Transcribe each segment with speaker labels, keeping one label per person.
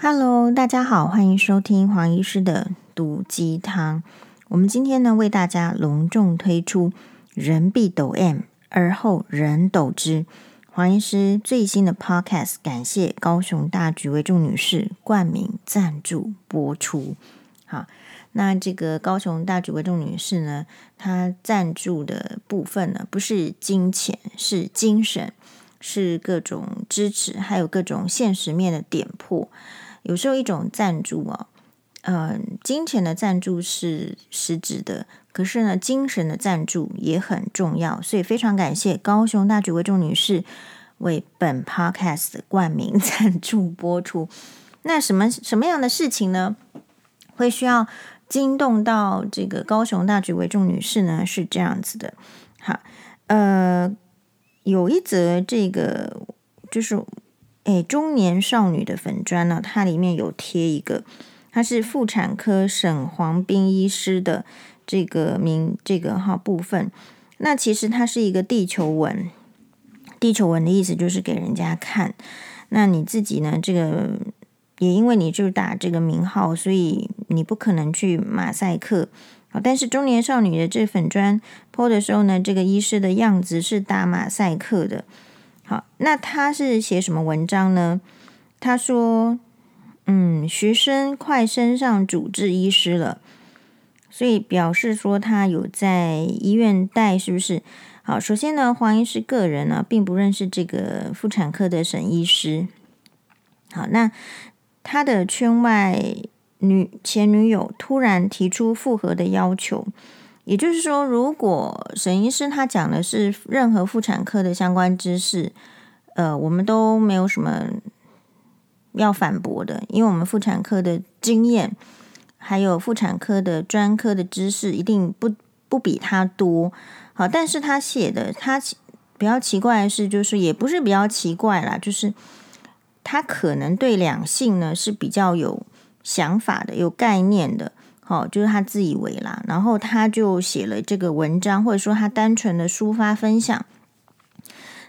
Speaker 1: Hello，大家好，欢迎收听黄医师的毒鸡汤。我们今天呢，为大家隆重推出“人必抖 M，而后人抖之”黄医师最新的 Podcast，感谢高雄大举为众女士冠名赞助播出。好，那这个高雄大举为众女士呢，她赞助的部分呢，不是金钱，是精神，是各种支持，还有各种现实面的点破。有时候一种赞助啊，呃，金钱的赞助是实质的，可是呢，精神的赞助也很重要，所以非常感谢高雄大举为众女士为本 podcast 冠名赞助播出。那什么什么样的事情呢？会需要惊动到这个高雄大举为众女士呢？是这样子的，好，呃，有一则这个就是。哎，中年少女的粉砖呢，它里面有贴一个，它是妇产科沈黄斌医师的这个名这个哈部分。那其实它是一个地球纹，地球纹的意思就是给人家看。那你自己呢？这个也因为你就打这个名号，所以你不可能去马赛克。但是中年少女的这粉砖 po 的时候呢，这个医师的样子是打马赛克的。好，那他是写什么文章呢？他说：“嗯，学生快升上主治医师了，所以表示说他有在医院带，是不是？好，首先呢，黄医师个人呢并不认识这个妇产科的沈医师。好，那他的圈外女前女友突然提出复合的要求。”也就是说，如果沈医师他讲的是任何妇产科的相关知识，呃，我们都没有什么要反驳的，因为我们妇产科的经验，还有妇产科的专科的知识，一定不不比他多。好，但是他写的，他比较奇怪的是，就是也不是比较奇怪啦，就是他可能对两性呢是比较有想法的，有概念的。好，就是他自以为啦，然后他就写了这个文章，或者说他单纯的抒发分享。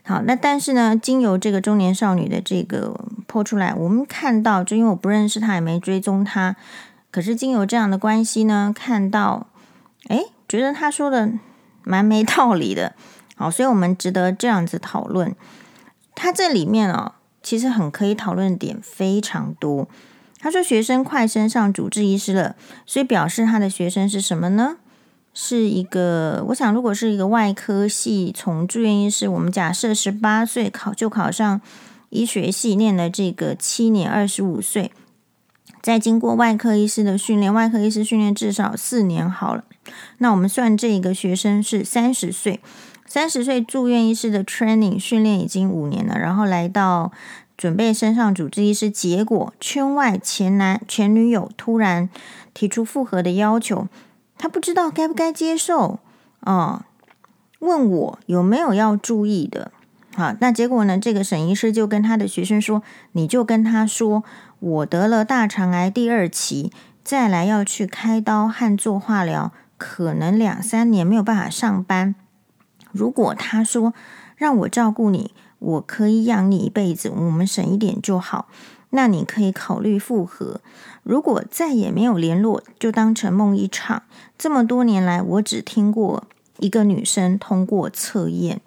Speaker 1: 好，那但是呢，经由这个中年少女的这个 po 出来，我们看到，就因为我不认识他，也没追踪他，可是经由这样的关系呢，看到，诶，觉得他说的蛮没道理的。好，所以我们值得这样子讨论。他这里面哦，其实很可以讨论的点非常多。他说：“学生快升上主治医师了，所以表示他的学生是什么呢？是一个，我想如果是一个外科系从住院医师，我们假设十八岁考就考上医学系，念了这个七年，二十五岁，再经过外科医师的训练，外科医师训练至少四年好了。那我们算这个学生是三十岁，三十岁住院医师的 training 训练已经五年了，然后来到。”准备升上主治医师，结果圈外前男前女友突然提出复合的要求，他不知道该不该接受哦，问我有没有要注意的。好，那结果呢？这个沈医师就跟他的学生说：“你就跟他说，我得了大肠癌第二期，再来要去开刀和做化疗，可能两三年没有办法上班。如果他说让我照顾你。”我可以养你一辈子，我们省一点就好。那你可以考虑复合。如果再也没有联络，就当成梦一场。这么多年来，我只听过一个女生通过测验。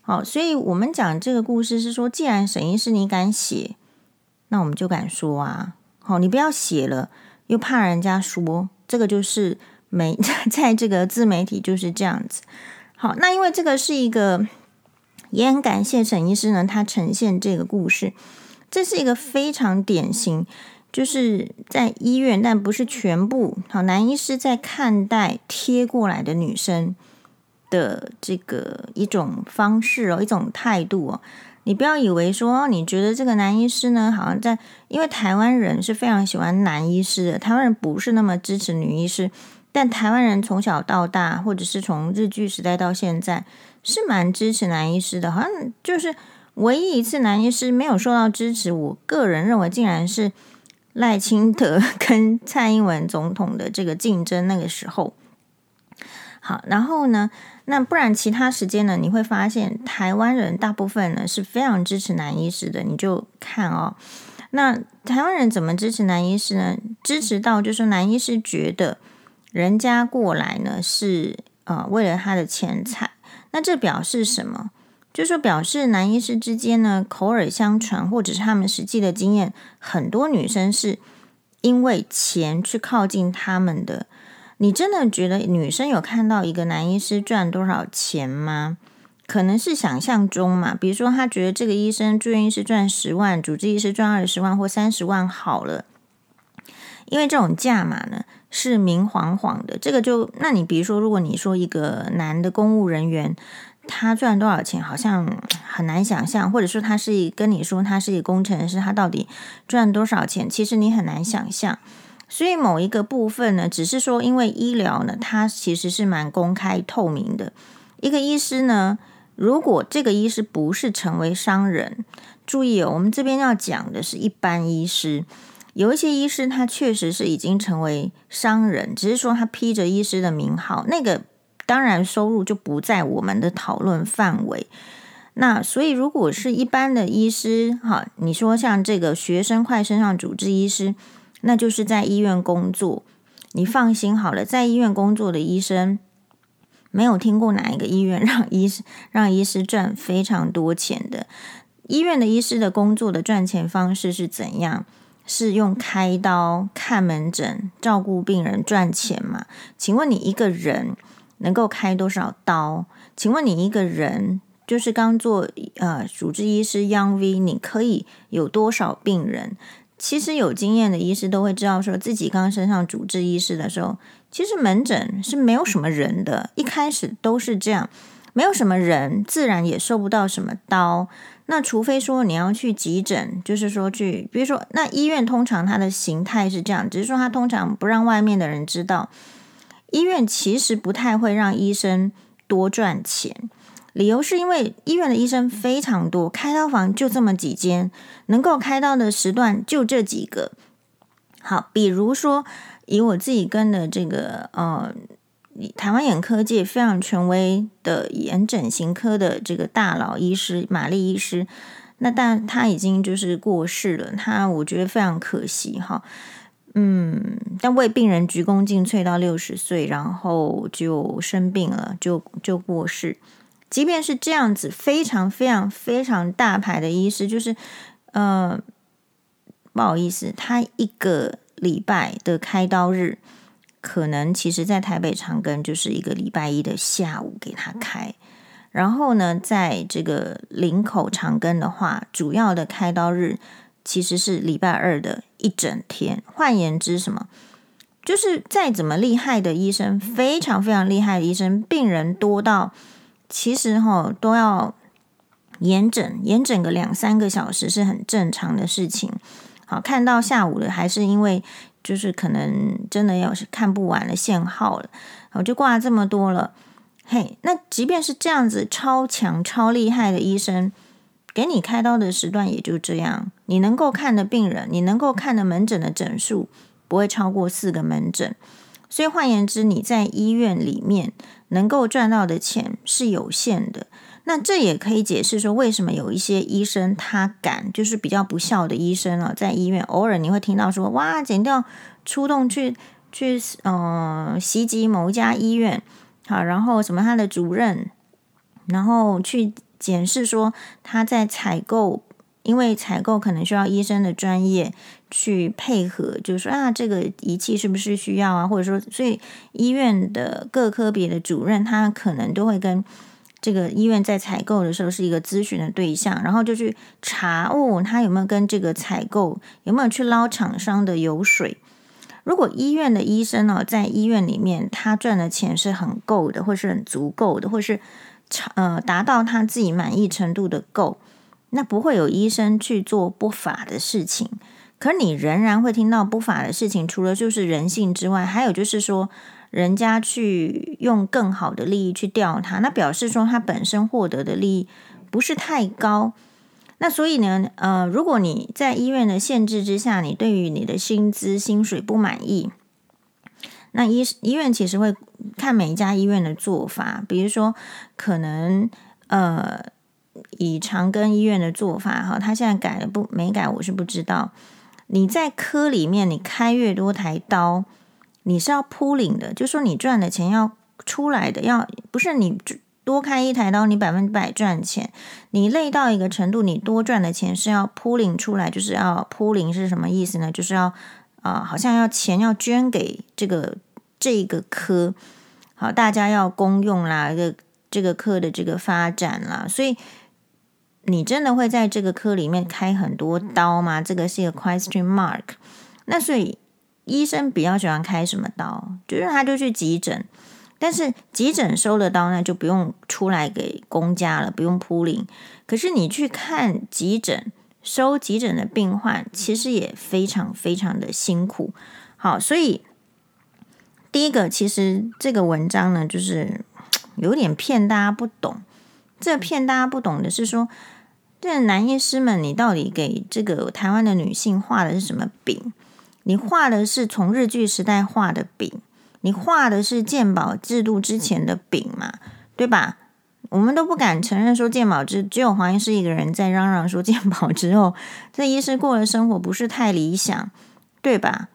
Speaker 1: 好，所以我们讲这个故事是说，既然沈医师你敢写，那我们就敢说啊。好，你不要写了，又怕人家说，这个就是媒 在这个自媒体就是这样子。好，那因为这个是一个。也很感谢沈医师呢，他呈现这个故事，这是一个非常典型，就是在医院，但不是全部。好，男医师在看待贴过来的女生的这个一种方式哦，一种态度哦。你不要以为说，你觉得这个男医师呢，好像在，因为台湾人是非常喜欢男医师的，台湾人不是那么支持女医师，但台湾人从小到大，或者是从日剧时代到现在。是蛮支持男医师的，好像就是唯一一次男医师没有受到支持。我个人认为，竟然是赖清德 跟蔡英文总统的这个竞争那个时候。好，然后呢，那不然其他时间呢？你会发现台湾人大部分呢是非常支持男医师的。你就看哦，那台湾人怎么支持男医师呢？支持到就是男医师觉得人家过来呢是呃为了他的钱财，那这表示什么？就说表示男医师之间呢口耳相传，或者是他们实际的经验，很多女生是因为钱去靠近他们的。你真的觉得女生有看到一个男医师赚多少钱吗？可能是想象中嘛。比如说，他觉得这个医生住院医师赚十万，主治医师赚二十万或三十万好了。因为这种价码呢是明晃晃的。这个就，那你比如说，如果你说一个男的公务人员，他赚多少钱，好像很难想象。或者说，他是跟你说他是一个工程师，他到底赚多少钱，其实你很难想象。所以某一个部分呢，只是说，因为医疗呢，它其实是蛮公开透明的。一个医师呢，如果这个医师不是成为商人，注意哦，我们这边要讲的是一般医师。有一些医师他确实是已经成为商人，只是说他披着医师的名号，那个当然收入就不在我们的讨论范围。那所以，如果是一般的医师，哈，你说像这个学生快升上主治医师。那就是在医院工作，你放心好了，在医院工作的医生，没有听过哪一个医院 让医师让医师赚非常多钱的。医院的医师的工作的赚钱方式是怎样？是用开刀、看门诊、照顾病人赚钱吗？请问你一个人能够开多少刀？请问你一个人就是刚做呃主治医师 Young V，你可以有多少病人？其实有经验的医师都会知道，说自己刚升上主治医师的时候，其实门诊是没有什么人的，一开始都是这样，没有什么人，自然也收不到什么刀。那除非说你要去急诊，就是说去，比如说那医院通常它的形态是这样，只是说它通常不让外面的人知道，医院其实不太会让医生多赚钱。理由是因为医院的医生非常多，开刀房就这么几间，能够开刀的时段就这几个。好，比如说以我自己跟的这个呃，台湾眼科界非常权威的眼整形科的这个大佬医师玛丽医师，那但他已经就是过世了，他我觉得非常可惜哈。嗯，但为病人鞠躬尽瘁到六十岁，然后就生病了，就就过世。即便是这样子，非常非常非常大牌的医师，就是，呃，不好意思，他一个礼拜的开刀日，可能其实在台北长庚就是一个礼拜一的下午给他开，然后呢，在这个林口长庚的话，主要的开刀日其实是礼拜二的一整天。换言之，什么？就是再怎么厉害的医生，非常非常厉害的医生，病人多到。其实哈都要延诊，延诊个两三个小时是很正常的事情。好，看到下午的还是因为就是可能真的要是看不完了，限号了，我就挂这么多了。嘿，那即便是这样子超强超厉害的医生，给你开刀的时段也就这样，你能够看的病人，你能够看的门诊的诊数不会超过四个门诊。所以换言之，你在医院里面能够赚到的钱是有限的。那这也可以解释说，为什么有一些医生他敢，就是比较不孝的医生啊，在医院偶尔你会听到说，哇，剪掉出动去去，嗯、袭击某一家医院，好，然后什么他的主任，然后去检视说他在采购。因为采购可能需要医生的专业去配合，就是说啊，这个仪器是不是需要啊？或者说，所以医院的各科别的主任，他可能都会跟这个医院在采购的时候是一个咨询的对象，然后就去查哦，他有没有跟这个采购有没有去捞厂商的油水？如果医院的医生呢，在医院里面他赚的钱是很够的，或是很足够的，或是呃达到他自己满意程度的够。那不会有医生去做不法的事情，可你仍然会听到不法的事情。除了就是人性之外，还有就是说，人家去用更好的利益去钓他，那表示说他本身获得的利益不是太高。那所以呢，呃，如果你在医院的限制之下，你对于你的薪资薪水不满意，那医医院其实会看每一家医院的做法，比如说可能呃。以长庚医院的做法哈，他现在改了不没改，我是不知道。你在科里面，你开越多台刀，你是要铺领的，就说你赚的钱要出来的，要不是你多开一台刀，你百分之百赚钱。你累到一个程度，你多赚的钱是要铺领出来，就是要铺领是什么意思呢？就是要啊、好像要钱要捐给这个这个科，好，大家要公用啦，一个这个科的这个发展啦，所以。你真的会在这个科里面开很多刀吗？这个是一个 question mark。那所以医生比较喜欢开什么刀？就是他就去急诊，但是急诊收的刀呢，就不用出来给公家了，不用铺领。可是你去看急诊，收急诊的病患，其实也非常非常的辛苦。好，所以第一个，其实这个文章呢，就是有点骗大家不懂。这骗大家不懂的是说，这男医师们，你到底给这个台湾的女性画的是什么饼？你画的是从日据时代画的饼，你画的是鉴宝制度之前的饼嘛？对吧？我们都不敢承认说鉴宝之，只有黄医师一个人在嚷嚷说鉴宝之后，这医师过的生活不是太理想，对吧？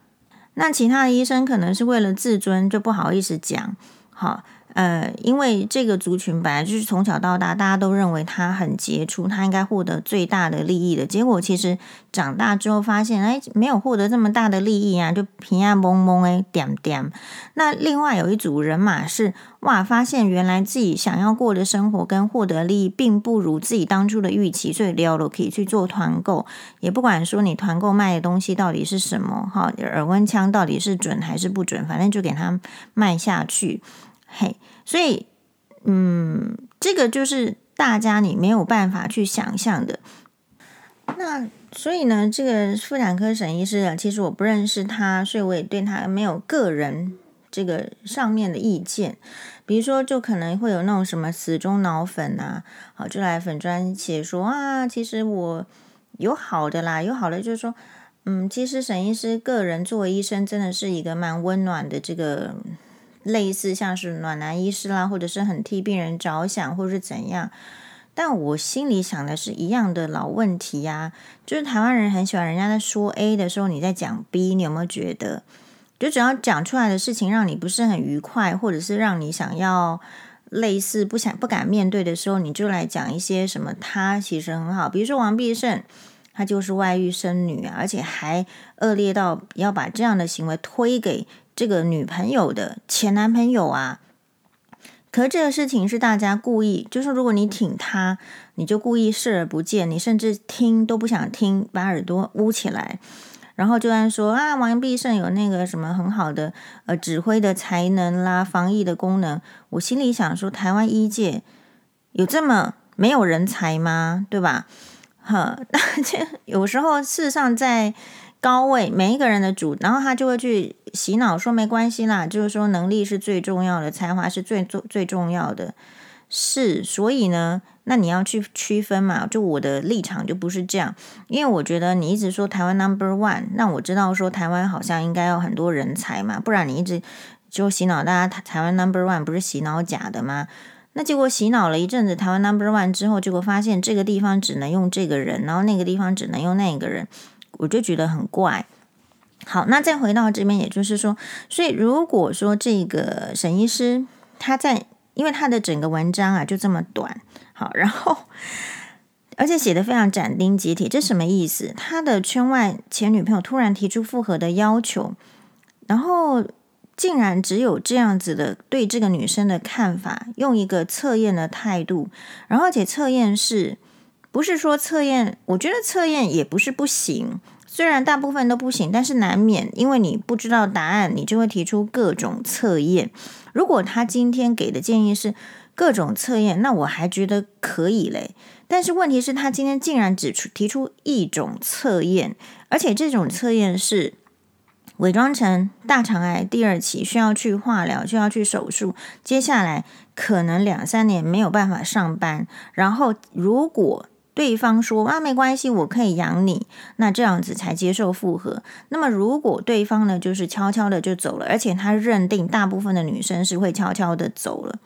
Speaker 1: 那其他的医生可能是为了自尊，就不好意思讲，好。呃，因为这个族群本来就是从小到大，大家都认为他很杰出，他应该获得最大的利益的。结果其实长大之后发现，哎，没有获得这么大的利益啊，就平安蒙蒙哎点点。那另外有一组人马是哇，发现原来自己想要过的生活跟获得利益并不如自己当初的预期，所以撩了可以去做团购，也不管说你团购卖的东西到底是什么，哈，耳温枪到底是准还是不准，反正就给他卖下去。嘿，所以，嗯，这个就是大家你没有办法去想象的。那所以呢，这个妇产科沈医师啊，其实我不认识他，所以我也对他没有个人这个上面的意见。比如说，就可能会有那种什么死忠脑粉啊，好，就来粉专写说啊，其实我有好的啦，有好的就是说，嗯，其实沈医师个人作为医生，真的是一个蛮温暖的这个。类似像是暖男医师啦，或者是很替病人着想，或者是怎样。但我心里想的是一样的老问题呀，就是台湾人很喜欢人家在说 A 的时候，你在讲 B，你有没有觉得？就只要讲出来的事情让你不是很愉快，或者是让你想要类似不想不敢面对的时候，你就来讲一些什么他其实很好，比如说王必胜，他就是外遇生女啊，而且还恶劣到要把这样的行为推给。这个女朋友的前男朋友啊，可是这个事情是大家故意，就是如果你挺他，你就故意视而不见，你甚至听都不想听，把耳朵捂起来，然后就按说啊，王必胜有那个什么很好的呃指挥的才能啦，防疫的功能，我心里想说，台湾医界有这么没有人才吗？对吧？哈，这有时候事实上在。高位每一个人的主，然后他就会去洗脑说没关系啦，就是说能力是最重要的，才华是最最最重要的，是，所以呢，那你要去区分嘛，就我的立场就不是这样，因为我觉得你一直说台湾 number one，那我知道说台湾好像应该有很多人才嘛，不然你一直就洗脑大家台湾 number one 不是洗脑假的吗？那结果洗脑了一阵子台湾 number one 之后，结果发现这个地方只能用这个人，然后那个地方只能用那个人。我就觉得很怪。好，那再回到这边，也就是说，所以如果说这个沈医师他在，因为他的整个文章啊就这么短，好，然后而且写的非常斩钉截铁，这什么意思？他的圈外前女朋友突然提出复合的要求，然后竟然只有这样子的对这个女生的看法，用一个测验的态度，然后且测验是。不是说测验，我觉得测验也不是不行。虽然大部分都不行，但是难免，因为你不知道答案，你就会提出各种测验。如果他今天给的建议是各种测验，那我还觉得可以嘞。但是问题是，他今天竟然只提出一种测验，而且这种测验是伪装成大肠癌第二期，需要去化疗，需要去手术，接下来可能两三年没有办法上班。然后如果对方说啊，没关系，我可以养你，那这样子才接受复合。那么如果对方呢，就是悄悄的就走了，而且他认定大部分的女生是会悄悄的走了，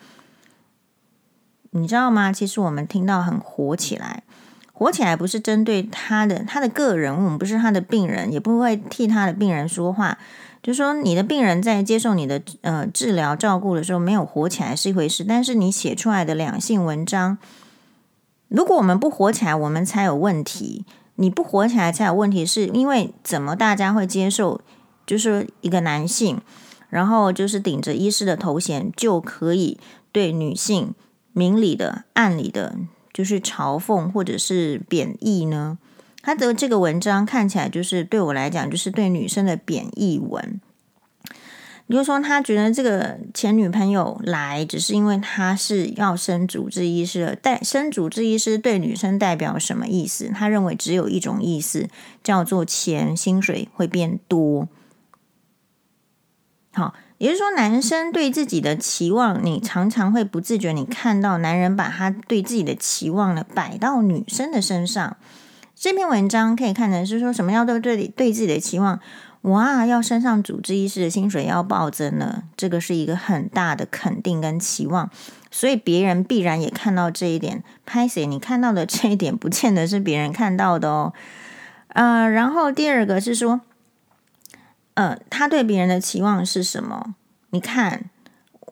Speaker 1: 你知道吗？其实我们听到很火起来，火起来不是针对他的他的个人，我们不是他的病人，也不会替他的病人说话。就说，你的病人在接受你的呃治疗照顾的时候，没有火起来是一回事，但是你写出来的两性文章，如果我们不火起来，我们才有问题。你不火起来才有问题，是因为怎么大家会接受？就是一个男性，然后就是顶着医师的头衔，就可以对女性明里的、暗里的，就是嘲讽或者是贬义呢？他的这个文章看起来就是对我来讲，就是对女生的贬义文。就是说，他觉得这个前女朋友来，只是因为他是要升主治医师了。但升主治医师对女生代表什么意思？他认为只有一种意思，叫做钱，薪水会变多。好，也就是说，男生对自己的期望，你常常会不自觉，你看到男人把他对自己的期望呢摆到女生的身上。这篇文章可以看成是说什么？要对对对自己的期望。哇，要升上主治医师的薪水要暴增了，这个是一个很大的肯定跟期望，所以别人必然也看到这一点。拍谢，你看到的这一点，不见得是别人看到的哦。呃，然后第二个是说，呃，他对别人的期望是什么？你看。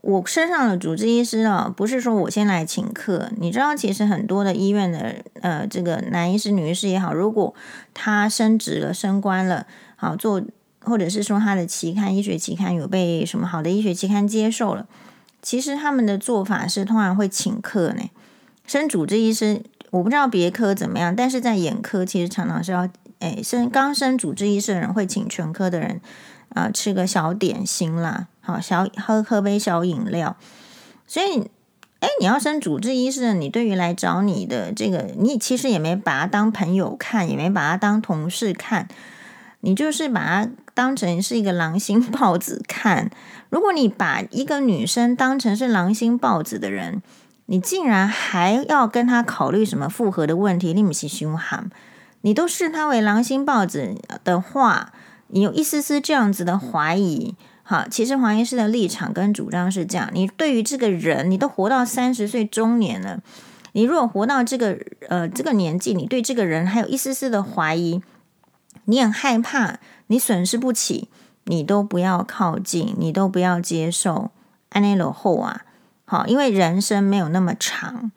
Speaker 1: 我升上了主治医师了，不是说我先来请客。你知道，其实很多的医院的呃，这个男医师、女医师也好，如果他升职了、升官了，好做，或者是说他的期刊、医学期刊有被什么好的医学期刊接受了，其实他们的做法是通常会请客呢。升主治医师，我不知道别科怎么样，但是在眼科其实常常是要，诶，升刚升主治医师的人会请全科的人啊、吃个小点心啦。好，小喝喝杯小饮料，所以，哎，你要升主治医师，你对于来找你的这个，你其实也没把他当朋友看，也没把他当同事看，你就是把他当成是一个狼心豹子看。如果你把一个女生当成是狼心豹子的人，你竟然还要跟他考虑什么复合的问题，你不是凶悍？你都视他为狼心豹子的话，你有一丝丝这样子的怀疑。好，其实黄医师的立场跟主张是这样：你对于这个人，你都活到三十岁中年了，你如果活到这个呃这个年纪，你对这个人还有一丝丝的怀疑，你很害怕，你损失不起，你都不要靠近，你都不要接受。安内罗后啊，好，因为人生没有那么长，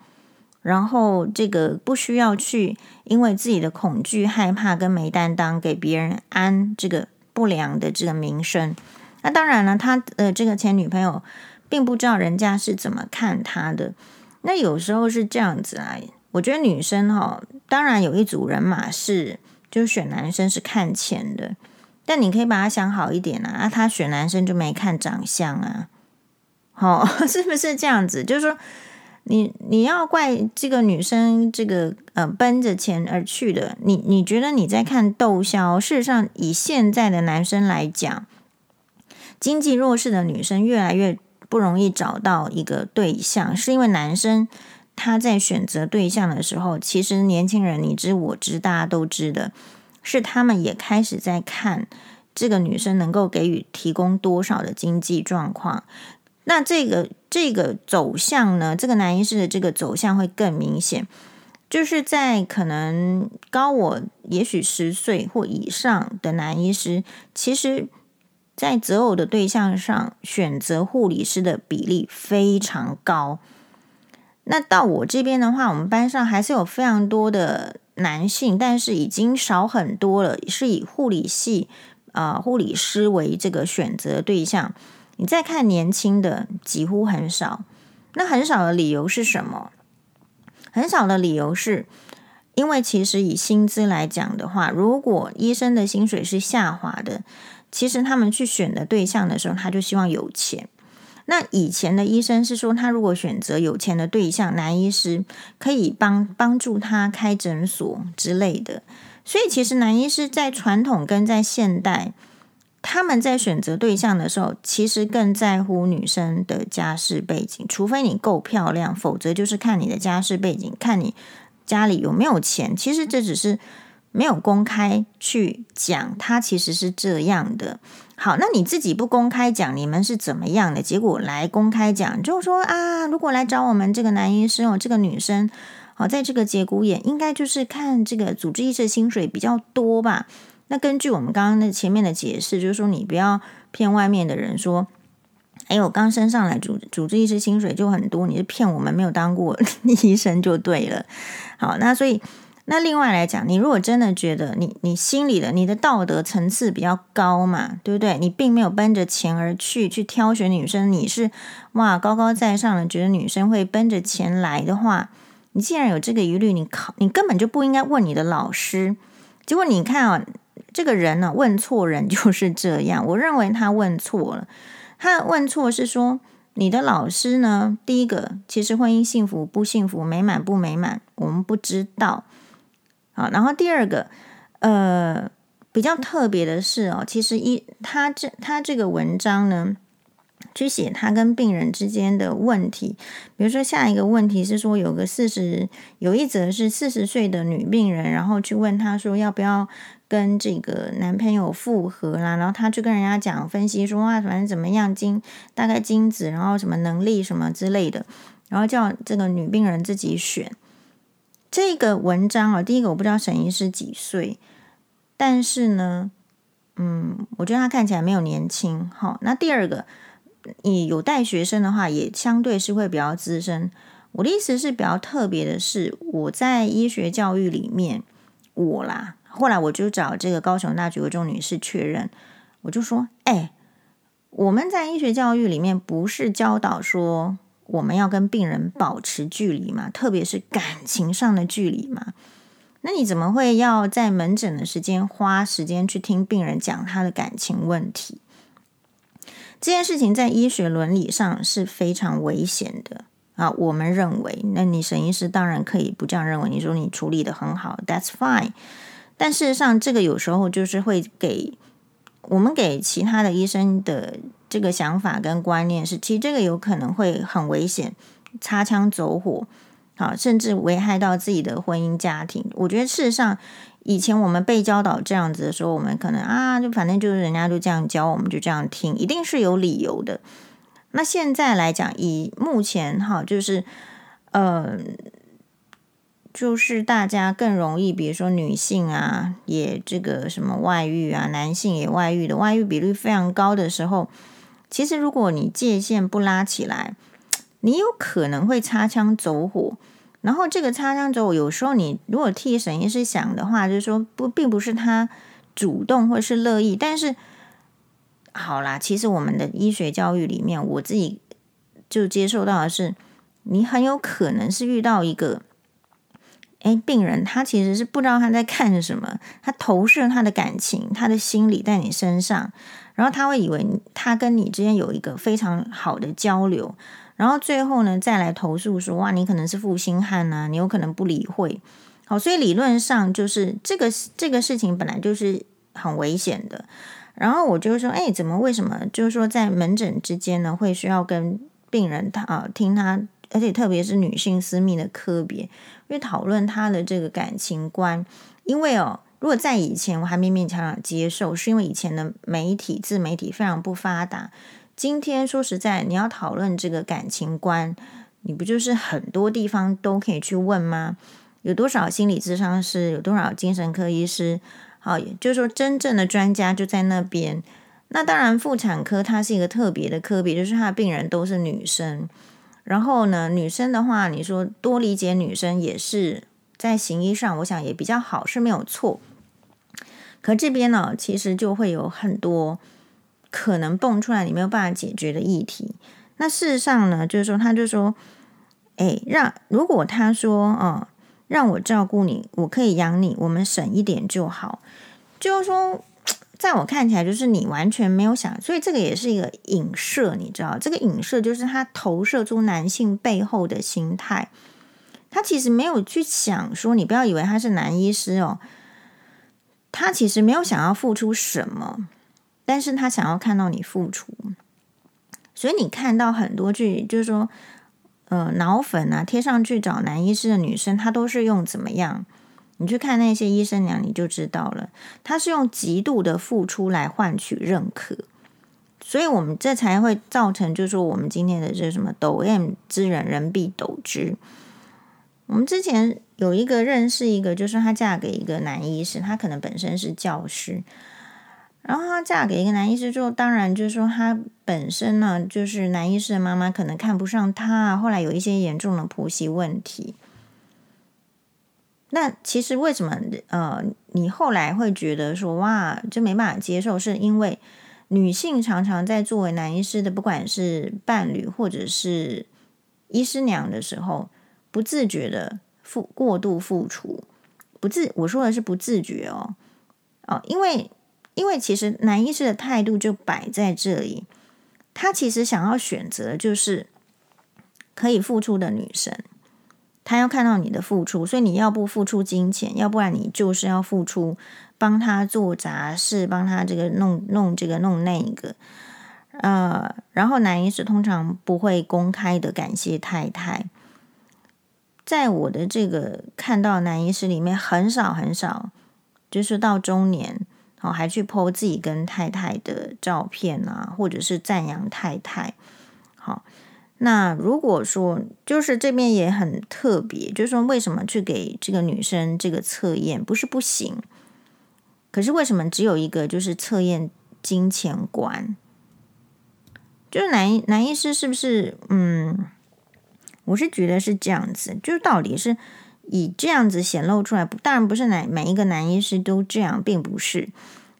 Speaker 1: 然后这个不需要去因为自己的恐惧、害怕跟没担当，给别人安这个不良的这个名声。那当然了，他的这个前女朋友并不知道人家是怎么看他的。那有时候是这样子啊，我觉得女生哈、当然有一组人马是就选男生是看钱的，但你可以把他想好一点啊，啊他选男生就没看长相啊，好、哦，是不是这样子？就是说，你你要怪这个女生这个呃奔着钱而去的，你你觉得你在看逗笑？事实上，以现在的男生来讲。经济弱势的女生越来越不容易找到一个对象，是因为男生他在选择对象的时候，其实年轻人你知我知，大家都知的，是他们也开始在看这个女生能够给予提供多少的经济状况。那这个这个走向呢，这个男医师的这个走向会更明显，就是在可能高我也许十岁或以上的男医师，其实。在择偶的对象上，选择护理师的比例非常高。那到我这边的话，我们班上还是有非常多的男性，但是已经少很多了，是以护理系啊、护理师为这个选择对象。你再看年轻的，几乎很少。那很少的理由是什么？很少的理由是因为其实以薪资来讲的话，如果医生的薪水是下滑的。其实他们去选的对象的时候，他就希望有钱。那以前的医生是说，他如果选择有钱的对象，男医师可以帮帮助他开诊所之类的。所以，其实男医师在传统跟在现代，他们在选择对象的时候，其实更在乎女生的家世背景。除非你够漂亮，否则就是看你的家世背景，看你家里有没有钱。其实这只是没有公开去讲，他其实是这样的。好，那你自己不公开讲，你们是怎么样的？结果来公开讲，就是说啊，如果来找我们这个男医生哦，这个女生，好，在这个节骨眼，应该就是看这个主治医师薪水比较多吧？那根据我们刚刚的前面的解释，就是说你不要骗外面的人说。哎，我刚升上来，主主治医师薪水就很多，你是骗我们没有当过 医生就对了。好，那所以那另外来讲，你如果真的觉得你你心里的你的道德层次比较高嘛，对不对？你并没有奔着钱而去去挑选女生，你是哇高高在上的，觉得女生会奔着钱来的话，你既然有这个疑虑，你考你根本就不应该问你的老师。结果你看啊，这个人呢、问错人就是这样，我认为他问错了。他问错是说你的老师呢？第一个，其实婚姻幸福不幸福、美满不美满，我们不知道。好，然后第二个，呃，比较特别的是哦，其实一他这他这个文章呢，去写他跟病人之间的问题。比如说下一个问题是说，有个四十，有一则是四十岁的女病人，然后去问他说要不要。跟这个男朋友复合啦，然后他就跟人家讲分析说啊，反正怎么样精大概精子，然后什么能力什么之类的，然后叫这个女病人自己选。这个文章啊，第一个我不知道沈医师几岁，但是呢，嗯，我觉得他看起来没有年轻。好，那第二个，你有带学生的话，也相对是会比较资深。我的意思是比较特别的是，我在医学教育里面，我啦。后来我就找这个高雄大学的钟女士确认，我就说：“哎，我们在医学教育里面不是教导说我们要跟病人保持距离嘛，特别是感情上的距离嘛？那你怎么会要在门诊的时间花时间去听病人讲他的感情问题？这件事情在医学伦理上是非常危险的啊！我们认为，那你沈医师当然可以不这样认为，你说你处理得很好，That's fine。”但事实上，这个有时候就是会给我们给其他的医生的这个想法跟观念是，其实这个有可能会很危险，擦枪走火，好，甚至危害到自己的婚姻家庭。我觉得事实上，以前我们被教导这样子的时候，我们可能啊，就反正就是人家就这样教，我们就这样听，一定是有理由的。那现在来讲，以目前哈，就是呃。就是大家更容易，比如说女性啊，也这个什么外遇啊，男性也外遇的，外遇比率非常高的时候，其实如果你界限不拉起来，你有可能会擦枪走火。然后这个擦枪走火，有时候你如果替沈医师想的话，就是说不，并不是他主动或是乐意，但是好啦，其实我们的医学教育里面，我自己就接受到的是，你很有可能是遇到一个。诶，病人他其实是不知道他在看什么，他投射他的感情、他的心理在你身上，然后他会以为他跟你之间有一个非常好的交流，然后最后呢再来投诉说，哇，你可能是负心汉呐，你有可能不理会。好，所以理论上就是这个这个事情本来就是很危险的。然后我就说，诶，怎么为什么就是说在门诊之间呢，会需要跟病人他啊听他，而且特别是女性私密的科别。因为讨论他的这个感情观，因为哦，如果在以前我还勉勉强强接受，是因为以前的媒体自媒体非常不发达。今天说实在，你要讨论这个感情观，你不就是很多地方都可以去问吗？有多少心理咨商师，有多少精神科医师？好，也就是说真正的专家就在那边。那当然，妇产科它是一个特别的科别，就是它的病人都是女生。然后呢，女生的话，你说多理解女生也是在行医上，我想也比较好，是没有错。可这边呢，其实就会有很多可能蹦出来你没有办法解决的议题。那事实上呢，就是说，他就说，哎，让如果他说，哦，让我照顾你，我可以养你，我们省一点就好，就是说。在我看起来，就是你完全没有想，所以这个也是一个影射，你知道？这个影射就是他投射出男性背后的心态，他其实没有去想说，你不要以为他是男医师哦，他其实没有想要付出什么，但是他想要看到你付出，所以你看到很多句，就是说，呃，脑粉啊贴上去找男医师的女生，她都是用怎么样？你去看那些医生娘，你就知道了，他是用极度的付出来换取认可，所以我们这才会造成，就是说我们今天的这什么抖 M 之人人必抖之。我们之前有一个认识一个，就是她嫁给一个男医师，她可能本身是教师，然后她嫁给一个男医师之后，当然就是说她本身呢，就是男医师的妈妈可能看不上她，后来有一些严重的婆媳问题。那其实为什么呃，你后来会觉得说哇，这没办法接受，是因为女性常常在作为男医师的，不管是伴侣或者是医师娘的时候，不自觉的付过度付出，不自我说的是不自觉哦哦，因为因为其实男医师的态度就摆在这里，他其实想要选择就是可以付出的女生。他要看到你的付出，所以你要不付出金钱，要不然你就是要付出帮他做杂事，帮他这个弄弄这个弄那个。呃，然后男医师通常不会公开的感谢太太。在我的这个看到男医师里面，很少很少，就是到中年哦，还去剖自己跟太太的照片啊，或者是赞扬太太，好。那如果说就是这边也很特别，就是说为什么去给这个女生这个测验不是不行，可是为什么只有一个就是测验金钱观？就是男男医师是不是？嗯，我是觉得是这样子，就是到底是以这样子显露出来，当然不是男每一个男医师都这样，并不是，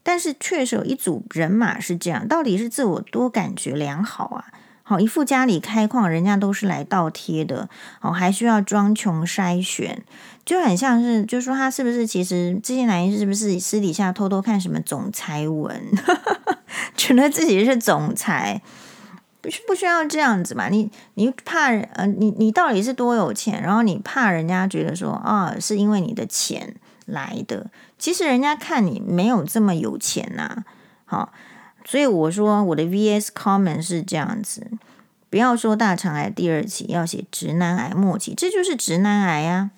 Speaker 1: 但是确实有一组人马是这样，到底是自我多感觉良好啊？好，一副家里开矿，人家都是来倒贴的，哦，还需要装穷筛选，就很像是，就说他是不是其实这些男人是不是私底下偷偷看什么总裁文，觉得自己是总裁，不需不需要这样子嘛？你你怕呃，你你到底是多有钱？然后你怕人家觉得说啊，是因为你的钱来的，其实人家看你没有这么有钱呐，好。所以我说我的 VS comment 是这样子，不要说大肠癌第二期，要写直男癌末期，这就是直男癌呀、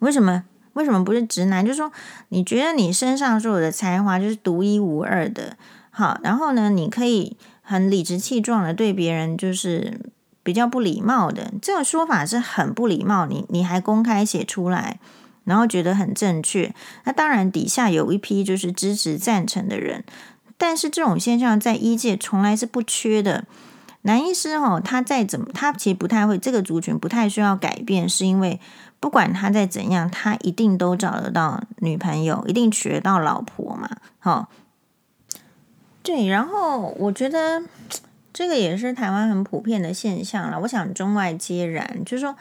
Speaker 1: 为什么？为什么不是直男？就是说你觉得你身上所有的才华就是独一无二的，好，然后呢，你可以很理直气壮的对别人就是比较不礼貌的，这个说法是很不礼貌。你你还公开写出来，然后觉得很正确，那当然底下有一批就是支持赞成的人。但是这种现象在医界从来是不缺的。男医师哦，他再怎么，他其实不太会，这个族群不太需要改变，是因为不管他再怎样，他一定都找得到女朋友，一定娶得到老婆嘛。好，对，然后我觉得这个也是台湾很普遍的现象了。我想中外皆然，就是说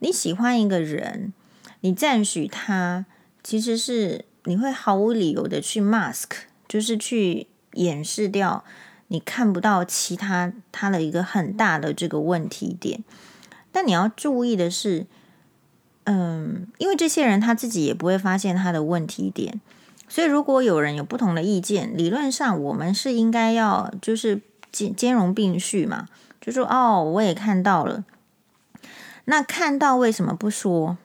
Speaker 1: 你喜欢一个人，你赞许他，其实是你会毫无理由的去 mask，就是去。掩饰掉你看不到其他他的一个很大的这个问题点，但你要注意的是，嗯，因为这些人他自己也不会发现他的问题点，所以如果有人有不同的意见，理论上我们是应该要就是兼兼容并蓄嘛，就说哦，我也看到了，那看到为什么不说？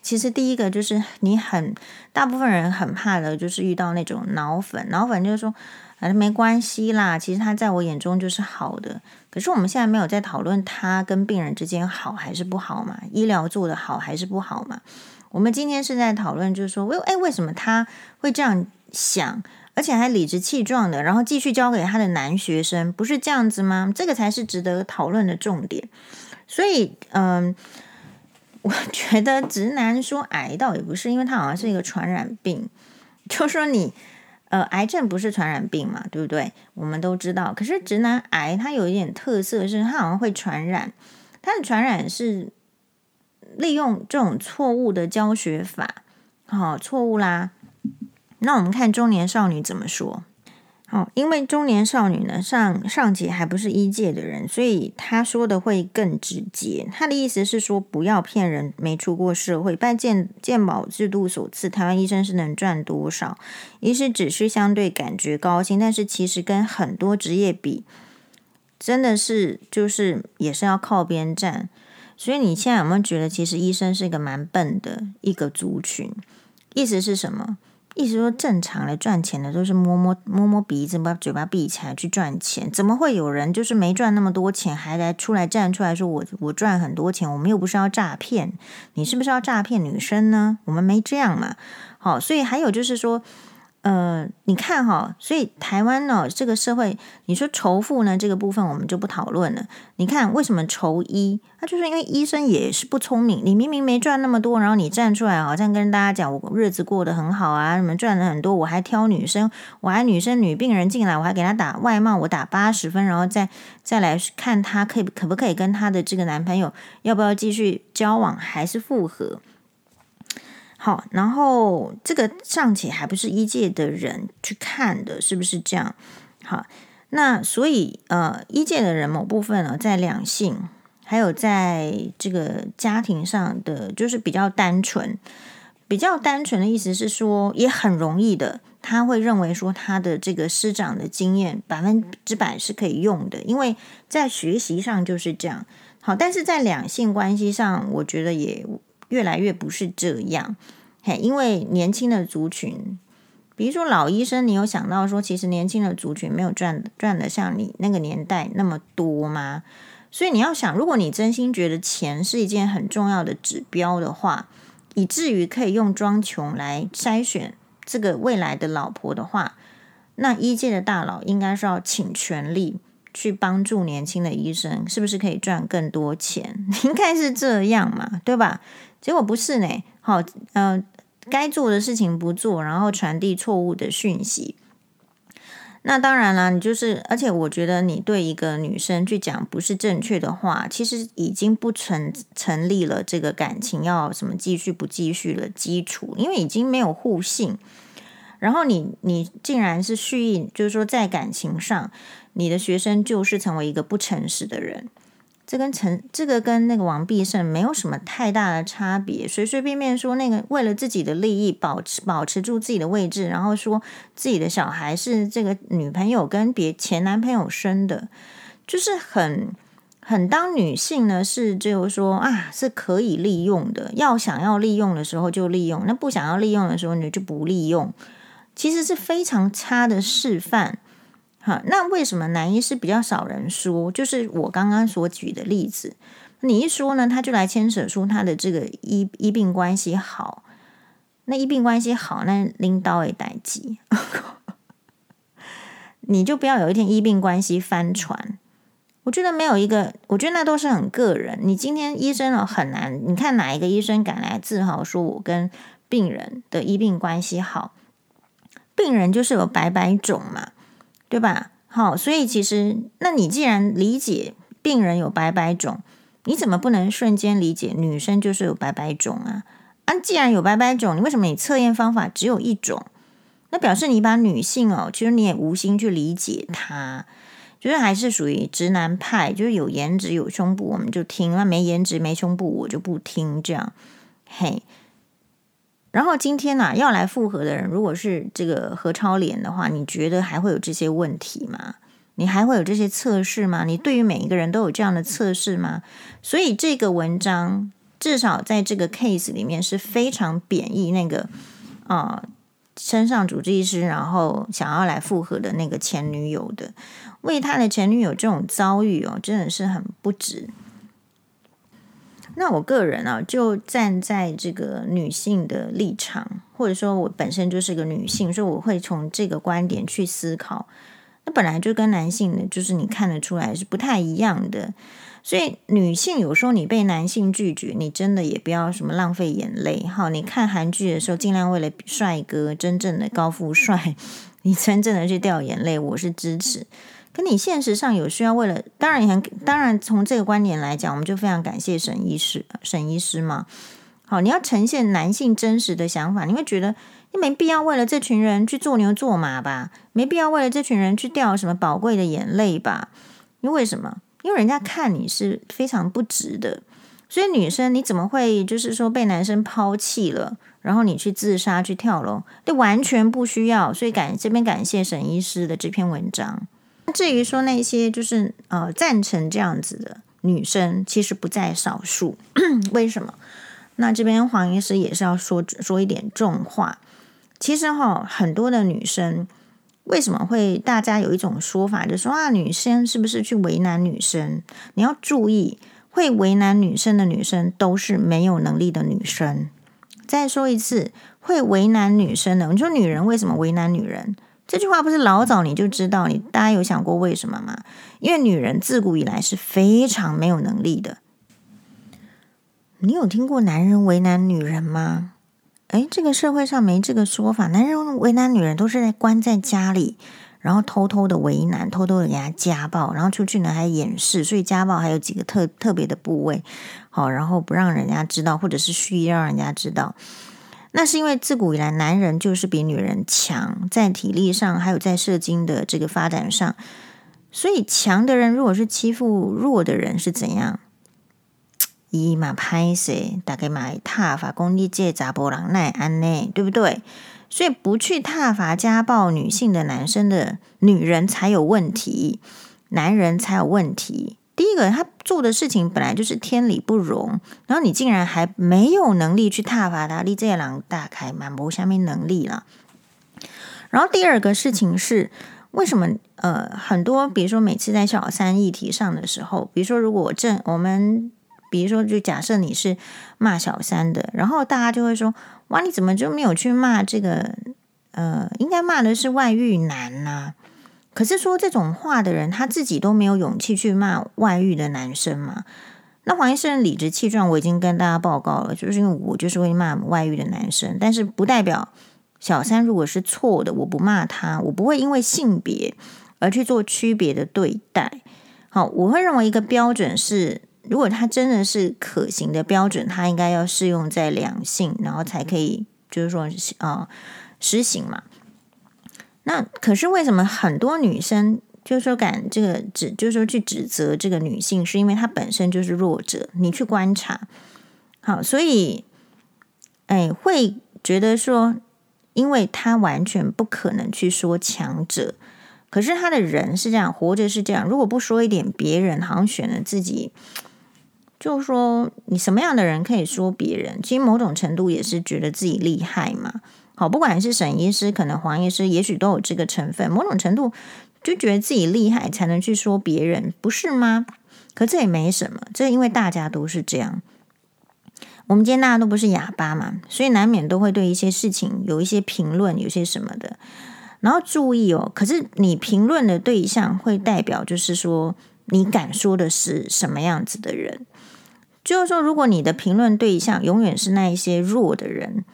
Speaker 1: 其实第一个就是你很大部分人很怕的就是遇到那种脑粉，脑粉就是说。反正没关系啦，其实他在我眼中就是好的。可是我们现在没有在讨论他跟病人之间好还是不好嘛？医疗做得好还是不好嘛？我们今天是在讨论，就是说，为哎为什么他会这样想，而且还理直气壮的，然后继续教给他的男学生，不是这样子吗？这个才是值得讨论的重点。所以，嗯，我觉得直男说癌倒也不是，因为他好像是一个传染病，就说你。呃，癌症不是传染病嘛，对不对？我们都知道。可是直男癌它有一点特色，是它好像会传染。它的传染是利用这种错误的教学法，好、哦，错误啦。那我们看中年少女怎么说。哦，因为中年少女呢，上上节还不是医界的人，所以她说的会更直接。她的意思是说，不要骗人，没出过社会，拜健健保制度所赐，台湾医生是能赚多少？医师只是相对感觉高薪，但是其实跟很多职业比，真的是就是也是要靠边站。所以你现在有没有觉得，其实医生是一个蛮笨的一个族群？意思是什么？意思说，正常的赚钱的都是摸摸摸摸鼻子，把嘴巴闭起来去赚钱。怎么会有人就是没赚那么多钱，还来出来站出来说我我赚很多钱？我们又不是要诈骗，你是不是要诈骗女生呢？我们没这样嘛。好，所以还有就是说。呃，你看哈，所以台湾呢，这个社会，你说仇富呢，这个部分我们就不讨论了。你看为什么仇医？他就是因为医生也是不聪明。你明明没赚那么多，然后你站出来，好像跟大家讲我日子过得很好啊，你们赚了很多，我还挑女生，我还女生女病人进来，我还给她打外貌，我打八十分，然后再再来看她可以可不可以跟她的这个男朋友要不要继续交往，还是复合？好，然后这个尚且还不是一届的人去看的，是不是这样？好，那所以呃，一届的人某部分呢，在两性还有在这个家庭上的，就是比较单纯，比较单纯的意思是说，也很容易的，他会认为说他的这个师长的经验百分之百是可以用的，因为在学习上就是这样。好，但是在两性关系上，我觉得也。越来越不是这样，嘿，因为年轻的族群，比如说老医生，你有想到说，其实年轻的族群没有赚赚的像你那个年代那么多吗？所以你要想，如果你真心觉得钱是一件很重要的指标的话，以至于可以用装穷来筛选这个未来的老婆的话，那医界的大佬应该是要请全力去帮助年轻的医生，是不是可以赚更多钱？应该是这样嘛，对吧？结果不是呢，好，呃，该做的事情不做，然后传递错误的讯息。那当然了，你就是，而且我觉得你对一个女生去讲不是正确的话，其实已经不成成立了这个感情要什么继续不继续的基础，因为已经没有互信。然后你你竟然是蓄意，就是说在感情上，你的学生就是成为一个不诚实的人。这跟陈这个跟那个王必胜没有什么太大的差别，随随便便说那个为了自己的利益保持保持住自己的位置，然后说自己的小孩是这个女朋友跟别前男朋友生的，就是很很当女性呢是就是说啊是可以利用的，要想要利用的时候就利用，那不想要利用的时候你就不利用，其实是非常差的示范。哈，那为什么男医师比较少人说？就是我刚刚所举的例子，你一说呢，他就来牵扯出他的这个医医病关系好，那医病关系好，那拎刀也待机，你就不要有一天医病关系翻船。我觉得没有一个，我觉得那都是很个人。你今天医生哦很难，你看哪一个医生敢来自豪说我跟病人的医病关系好？病人就是有百百种嘛。对吧？好，所以其实，那你既然理解病人有百百种，你怎么不能瞬间理解女生就是有百百种啊？啊，既然有百百种，你为什么你测验方法只有一种？那表示你把女性哦，其实你也无心去理解她，就是还是属于直男派，就是有颜值有胸部我们就听，那没颜值没胸部我就不听，这样，嘿。然后今天呢、要来复合的人，如果是这个何超莲的话，你觉得还会有这些问题吗？你还会有这些测试吗？你对于每一个人都有这样的测试吗？所以这个文章至少在这个 case 里面是非常贬义那个啊、身上主治医师，然后想要来复合的那个前女友的，为他的前女友这种遭遇哦，真的是很不值。那我个人啊，就站在这个女性的立场，或者说我本身就是个女性，所以我会从这个观点去思考。那本来就跟男性的，就是你看得出来是不太一样的。所以女性有时候你被男性拒绝，你真的也不要什么浪费眼泪。好，你看韩剧的时候，尽量为了帅哥，真正的高富帅，你真正的去掉眼泪，我是支持。可你现实上有需要，为了当然也很当然，从这个观点来讲，我们就非常感谢沈医师，沈医师嘛。好，你要呈现男性真实的想法，你会觉得你没必要为了这群人去做牛做马吧？没必要为了这群人去掉什么宝贵的眼泪吧？因为什么？因为人家看你是非常不值的。所以女生你怎么会就是说被男生抛弃了，然后你去自杀去跳楼？这完全不需要。所以感这边感谢沈医师的这篇文章。至于说那些就是呃赞成这样子的女生，其实不在少数。为什么？那这边黄医师也是要说说一点重话。其实哈，很多的女生为什么会大家有一种说法，就说啊，女生是不是去为难女生？你要注意，会为难女生的女生都是没有能力的女生。再说一次，会为难女生的，你说女人为什么为难女人？这句话不是老早你就知道，你大家有想过为什么吗？因为女人自古以来是非常没有能力的。你有听过男人为难女人吗？诶，这个社会上没这个说法。男人为难女人都是在关在家里，然后偷偷的为难，偷偷的给他家暴，然后出去呢还掩饰，所以家暴还有几个特特别的部位，好，然后不让人家知道，或者是蓄意让人家知道。那是因为自古以来，男人就是比女人强，在体力上还有在射精的这个发展上，所以强的人如果是欺负弱的人是怎样？伊嘛拍谁，大概嘛挞伐讲你这查甫人奈安内，对不对？所以不去踏伐家暴女性的男生的女人才有问题，男人才有问题。第一个，他做的事情本来就是天理不容，然后你竟然还没有能力去踏伐他，你这个人大概蛮无虾米能力了。然后第二个事情是，为什么呃很多，比如说每次在小三议题上的时候，比如说如果我正我们，比如说就假设你是骂小三的，然后大家就会说，哇，你怎么就没有去骂这个？呃，应该骂的是外遇男呢、可是说这种话的人，他自己都没有勇气去骂外遇的男生嘛？那黄医生理直气壮，我已经跟大家报告了，就是因为我就是会骂外遇的男生，但是不代表小三如果是错的，我不骂他，我不会因为性别而去做区别的对待。好，我会认为一个标准是，如果他真的是可行的标准，他应该要适用在两性，然后才可以就是说啊、呃、实行嘛。那可是为什么很多女生就说敢这个指，就说去指责这个女性，是因为她本身就是弱者。你去观察，好，所以，哎，会觉得说，因为她完全不可能去说强者，可是她的人是这样，活着是这样。如果不说一点，别人好像选了自己，就说，你什么样的人可以说别人？其实某种程度也是觉得自己厉害嘛。好，不管是沈医师，可能黄医师，也许都有这个成分。某种程度就觉得自己厉害，才能去说别人，不是吗？可这也没什么，这因为大家都是这样。我们今天大家都不是哑巴嘛，所以难免都会对一些事情有一些评论，有些什么的。然后注意哦，可是你评论的对象会代表，就是说你敢说的是什么样子的人。就是说，如果你的评论对象永远是那一些弱的人。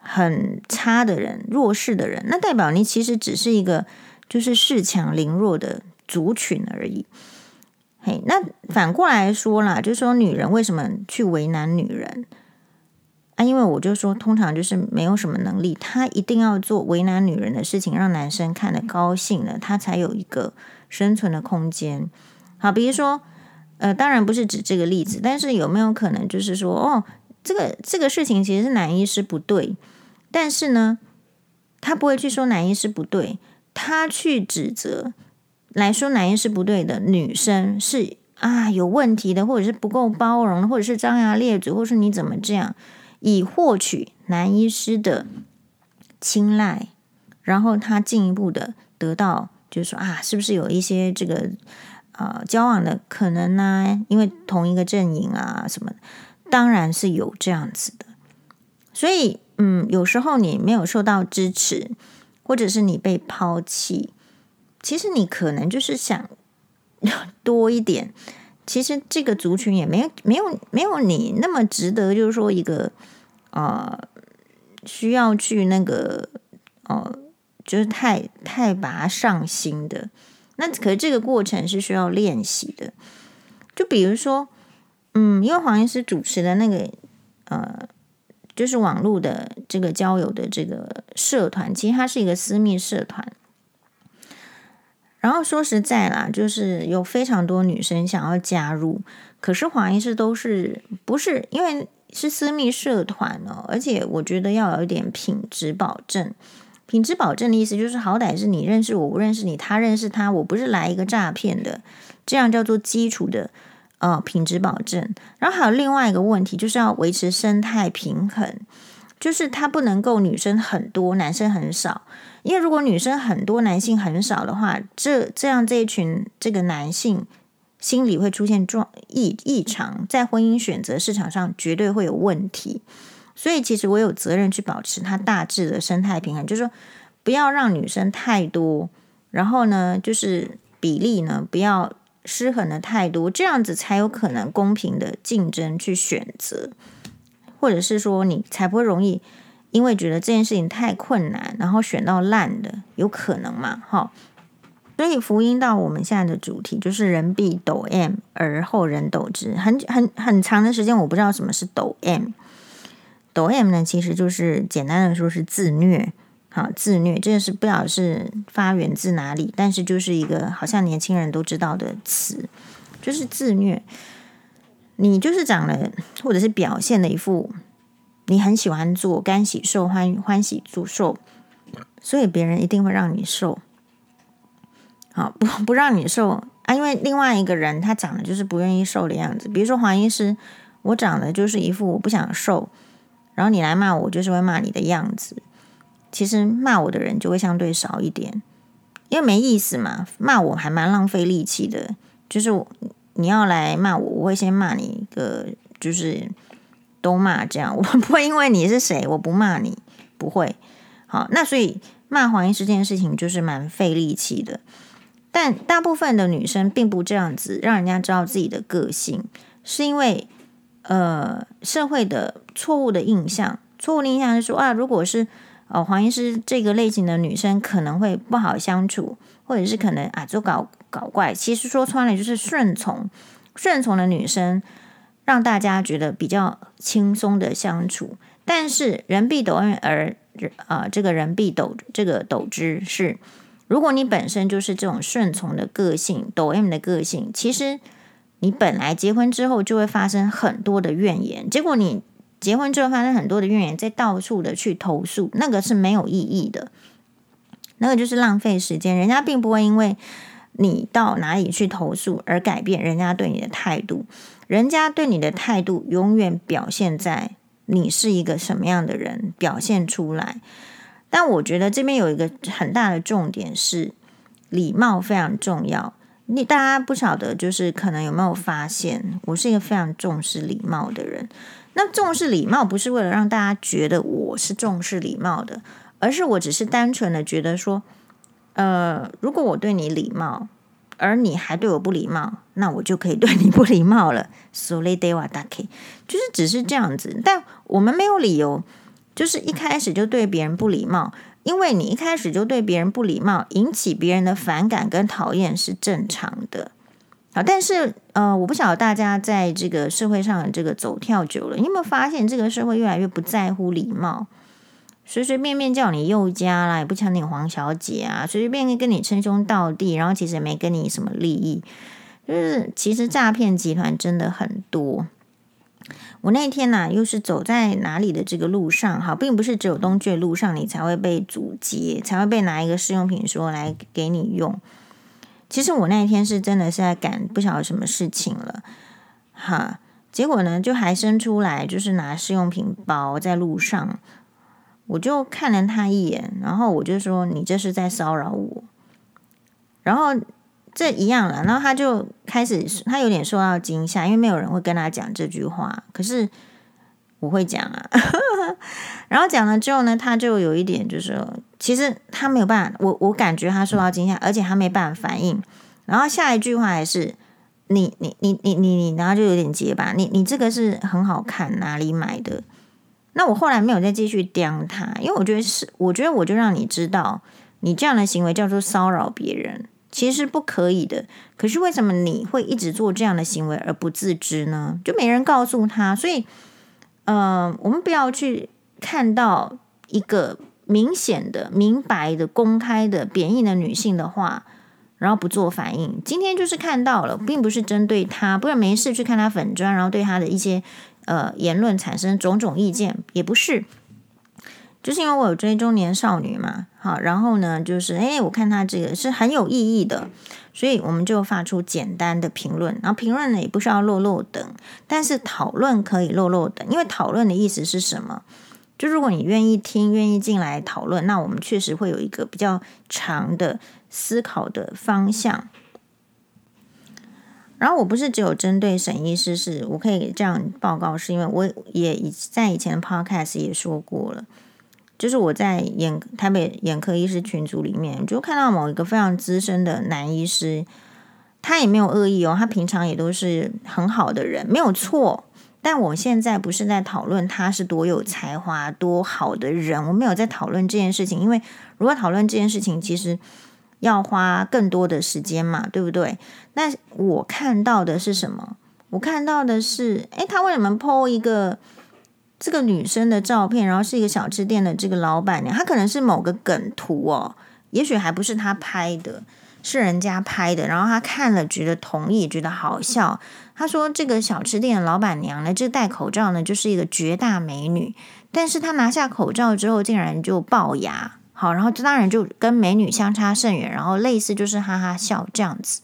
Speaker 1: 很差的人，弱势的人，那代表你其实只是一个就是恃强凌弱的族群而已。嘿，那反过来说啦，就是说女人为什么去为难女人啊？因为我就说，通常就是没有什么能力，她一定要做为难女人的事情，让男生看得高兴了，她才有一个生存的空间。好，比如说，呃，当然不是指这个例子，但是有没有可能就是说，哦，这个这个事情其实是男医师不对。但是呢，他不会去说男医师不对，他去指责来说男医师不对的女生是啊有问题的，或者是不够包容，或者是张牙咧嘴，或是你怎么这样，以获取男医师的青睐，然后他进一步的得到，就是说啊，是不是有一些这个呃交往的可能呢、因为同一个阵营啊什么，当然是有这样子的，所以。嗯，有时候你没有受到支持，或者是你被抛弃，其实你可能就是想 多一点。其实这个族群也没有没有没有你那么值得，就是说一个呃需要去那个呃，就是太太把它上心的。那可是这个过程是需要练习的。就比如说，嗯，因为黄医师主持的那个呃。就是网络的这个交友的这个社团，其实它是一个私密社团。然后说实在啦，就是有非常多女生想要加入，可是黄医师都是不是因为是私密社团哦，而且我觉得要有一点品质保证。品质保证的意思就是，好歹是你认识我，我认识你，他认识他，我不是来一个诈骗的，这样叫做基础的呃品质保证。然后还有另外一个问题，就是要维持生态平衡，就是它不能够女生很多，男生很少。因为如果女生很多，男性很少的话，这这样这一群这个男性心理会出现状异异常，在婚姻选择市场上绝对会有问题。所以其实我有责任去保持它大致的生态平衡，就是说不要让女生太多，然后呢，就是比例呢不要失衡的太多，这样子才有可能公平的竞争去选择，或者是说你才不会容易。因为觉得这件事情太困难，然后选到烂的，有可能嘛？哈，所以福音到我们现在的主题就是“人必抖 M 而后人抖之”。很很很长的时间，我不知道什么是抖 M。抖 M 呢，其实就是简单的说是自虐。好，自虐这个是不晓得是发源自哪里，但是就是一个好像年轻人都知道的词，就是自虐。你就是长了，或者是表现的一副。你很喜欢做，干喜受欢欢喜做受，所以别人一定会让你受。好，不不让你受啊，因为另外一个人他长得就是不愿意受的样子。比如说黄医师，我长得就是一副我不想受，然后你来骂我，就是会骂你的样子。其实骂我的人就会相对少一点，因为没意思嘛，骂我还蛮浪费力气的。就是你要来骂我，我会先骂你一个，就是。都骂这样，我不会因为你是谁，我不骂你，不会。好，那所以骂黄医师这件事情就是蛮费力气的。但大部分的女生并不这样子，让人家知道自己的个性，是因为呃社会的错误的印象，错误的印象是说啊，如果是哦黄医师这个类型的女生，可能会不好相处，或者是可能啊就搞搞怪。其实说穿了就是顺从，顺从的女生。让大家觉得比较轻松的相处，但是人必抖 M 而啊、这个人必抖这个抖之是，如果你本身就是这种顺从的个性，抖 M 的个性，其实你本来结婚之后就会发生很多的怨言，结果你结婚之后发生很多的怨言，再到处的去投诉，那个是没有意义的，那个就是浪费时间，人家并不会因为你到哪里去投诉而改变人家对你的态度。人家对你的态度永远表现在你是一个什么样的人，表现出来。但我觉得这边有一个很大的重点是礼貌非常重要。你大家不晓得，就是可能有没有发现，我是一个非常重视礼貌的人。那重视礼貌不是为了让大家觉得我是重视礼貌的，而是我只是单纯的觉得说，呃，如果我对你礼貌。而你还对我不礼貌，那我就可以对你不礼貌了。So le dewa dake，就是只是这样子。但我们没有理由，就是一开始就对别人不礼貌，因为你一开始就对别人不礼貌，引起别人的反感跟讨厌是正常的。好，但是呃，我不晓得大家在这个社会上这个走跳久了，你有没有发现这个社会越来越不在乎礼貌？随随便便叫你宥嘉啦，也不叫你黄小姐啊，随随便便跟你称兄道弟，然后其实也没跟你什么利益，就是其实诈骗集团真的很多。我那天呢、啊，又是走在哪里的这个路上，哈，并不是只有东区路上你才会被阻截，才会被拿一个试用品说来给你用。其实我那一天是真的是在赶不晓得什么事情了，哈，结果呢就还生出来，就是拿试用品包在路上。我就看了他一眼，然后我就说：“你这是在骚扰我。”然后这一样了，然后他就开始，他有点受到惊吓，因为没有人会跟他讲这句话。可是我会讲啊，然后讲了之后呢，他就有一点就是，其实他没有办法，我我感觉他受到惊吓，而且他没办法反应。然后下一句话还是：“你你你你你你”，然后就有点结巴。你你这个是很好看，哪里买的？那我后来没有再继续刁他，因为我觉得是，我觉得我就让你知道，你这样的行为叫做骚扰别人，其实是不可以的。可是为什么你会一直做这样的行为而不自知呢？就没人告诉他，所以，呃，我们不要去看到一个明显的、明白的、公开的贬义的女性的话，然后不做反应。今天就是看到了，并不是针对他，不然没事去看他粉专，然后对他的一些。呃，言论产生种种意见也不是，就是因为我有追中年少女嘛，好，然后呢，就是诶，我看他这个是很有意义的，所以我们就发出简单的评论。然后评论呢也不需要落落等，但是讨论可以落落等，因为讨论的意思是什么？就如果你愿意听，愿意进来讨论，那我们确实会有一个比较长的思考的方向。然后我不是只有针对沈医师，是我可以这样报告，是因为我也以在以前的 podcast 也说过了。就是我在眼台北眼科医师群组里面，就看到某一个非常资深的男医师，他也没有恶意哦，他平常也都是很好的人，没有错。但我现在不是在讨论他是多有才华、多好的人，我没有在讨论这件事情，因为如果讨论这件事情，其实要花更多的时间嘛，对不对？那我看到的是什么？我看到的是，诶，他为什么 po 一个？这个女生的照片，然后是一个小吃店的这个老板娘，她可能是某个梗图哦，也许还不是她拍的，是人家拍的。然后他看了，觉得同意，觉得好笑。他说：“这个小吃店的老板娘呢，这戴口罩呢，就是一个绝大美女。但是她拿下口罩之后，竟然就龅牙，好，然后这当然就跟美女相差甚远。然后类似就是哈哈笑这样子。”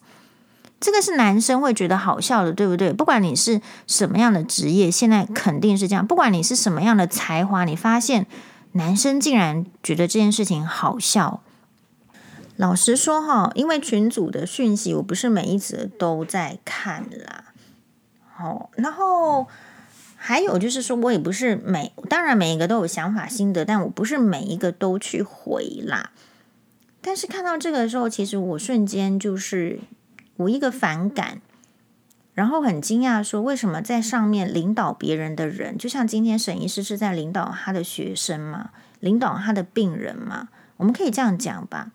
Speaker 1: 这个是男生会觉得好笑的，对不对？不管你是什么样的职业，现在肯定是这样。不管你是什么样的才华，你发现男生竟然觉得这件事情好笑。老实说哈，因为群组的讯息，我不是每一则都在看啦。哦，然后还有就是说，我也不是每，当然每一个都有想法心得，但我不是每一个都去回啦。但是看到这个的时候，其实我瞬间就是。我一个反感，然后很惊讶，说为什么在上面领导别人的人，就像今天沈医师是在领导他的学生嘛，领导他的病人嘛，我们可以这样讲吧？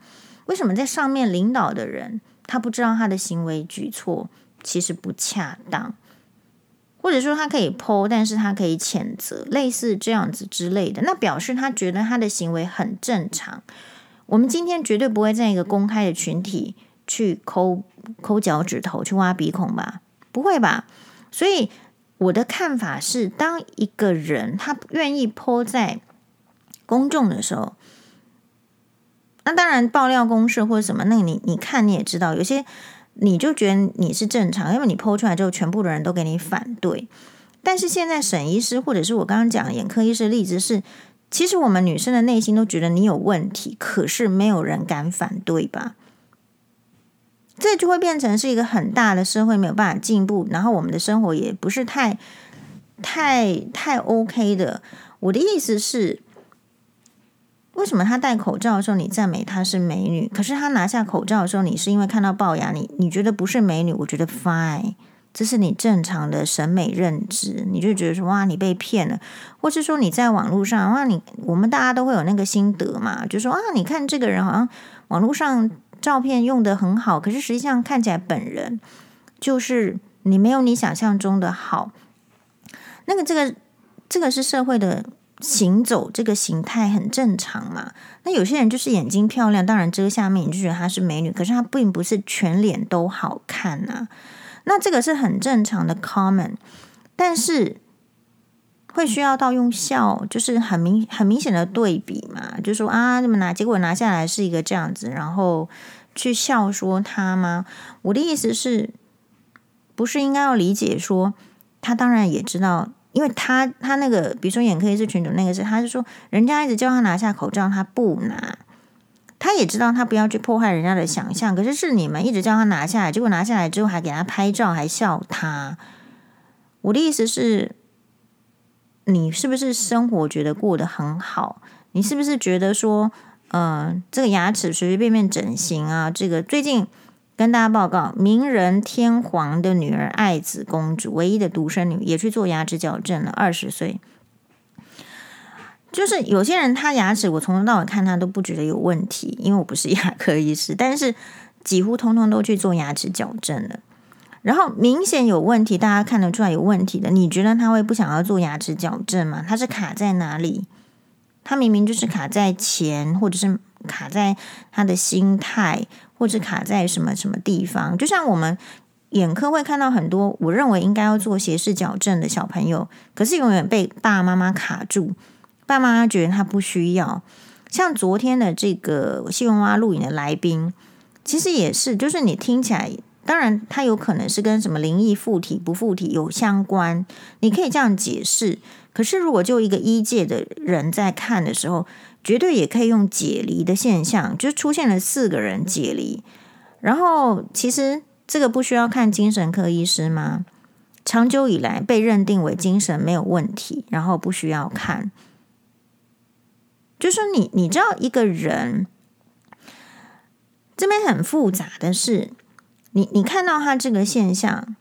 Speaker 1: 为什么在上面领导的人，他不知道他的行为举措其实不恰当，或者说他可以 po，但是他可以谴责，类似这样子之类的，那表示他觉得他的行为很正常。我们今天绝对不会在一个公开的群体去抠。抠脚趾头去挖鼻孔吧？不会吧？所以我的看法是，当一个人他愿意 po 在公众的时候，那当然爆料公式或者什么，那你你看你也知道，有些你就觉得你是正常，因为你 po 出来之后，全部的人都给你反对。但是现在沈医师或者是我刚刚讲眼科医师的例子是，其实我们女生的内心都觉得你有问题，可是没有人敢反对吧？这就会变成是一个很大的社会没有办法进步，然后我们的生活也不是太、太、太 OK 的。我的意思是，为什么他戴口罩的时候你赞美她是美女，可是他拿下口罩的时候，你是因为看到龅牙，你你觉得不是美女？我觉得 fine，这是你正常的审美认知，你就觉得说哇，你被骗了，或是说你在网络上哇，你我们大家都会有那个心得嘛，就说啊，你看这个人好像网络上。照片用的很好，可是实际上看起来本人就是你没有你想象中的好。那个这个这个是社会的行走，这个形态很正常嘛。那有些人就是眼睛漂亮，当然遮下面你就觉得她是美女，可是她并不是全脸都好看呐。那这个是很正常的 common，但是。会需要到用笑，就是很明很明显的对比嘛，就说啊，怎么拿？结果拿下来是一个这样子，然后去笑说他吗？我的意思是，不是应该要理解说，他当然也知道，因为他他那个，比如说眼科医师群主那个是，他是说人家一直叫他拿下口罩，他不拿，他也知道他不要去破坏人家的想象，可是是你们一直叫他拿下来，结果拿下来之后还给他拍照，还笑他。我的意思是。你是不是生活觉得过得很好？你是不是觉得说，嗯、这个牙齿随随便便整形啊？这个最近跟大家报告，明仁天皇的女儿爱子公主，唯一的独生女，也去做牙齿矫正了，二十岁。就是有些人他牙齿，我从头到尾看他都不觉得有问题，因为我不是牙科医师，但是几乎通通都去做牙齿矫正了。然后明显有问题，大家看得出来有问题的，你觉得他会不想要做牙齿矫正吗？他是卡在哪里？他明明就是卡在钱，或者是卡在他的心态，或者卡在什么什么地方？就像我们眼科会看到很多，我认为应该要做斜视矫正的小朋友，可是永远被爸爸妈妈卡住，爸妈觉得他不需要。像昨天的这个西文蛙录影的来宾，其实也是，就是你听起来，当然他有可能是跟什么灵异附体不附体有相关，你可以这样解释。可是如果就一个医界的人在看的时候，绝对也可以用解离的现象，就出现了四个人解离。然后其实这个不需要看精神科医师吗？长久以来被认定为精神没有问题，然后不需要看。就是你，你知道一个人这边很复杂的是，你你看到他这个现象，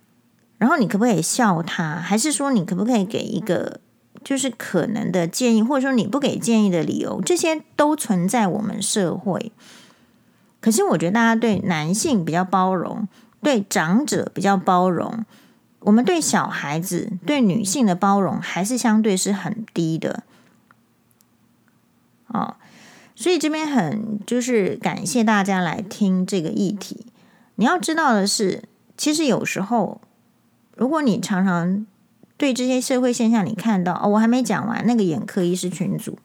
Speaker 1: 然后你可不可以笑他？还是说你可不可以给一个就是可能的建议，或者说你不给建议的理由？这些都存在我们社会。可是我觉得大家对男性比较包容，对长者比较包容，我们对小孩子、对女性的包容还是相对是很低的。哦，所以这边很就是感谢大家来听这个议题。你要知道的是，其实有时候，如果你常常对这些社会现象，你看到哦，我还没讲完那个眼科医师群组，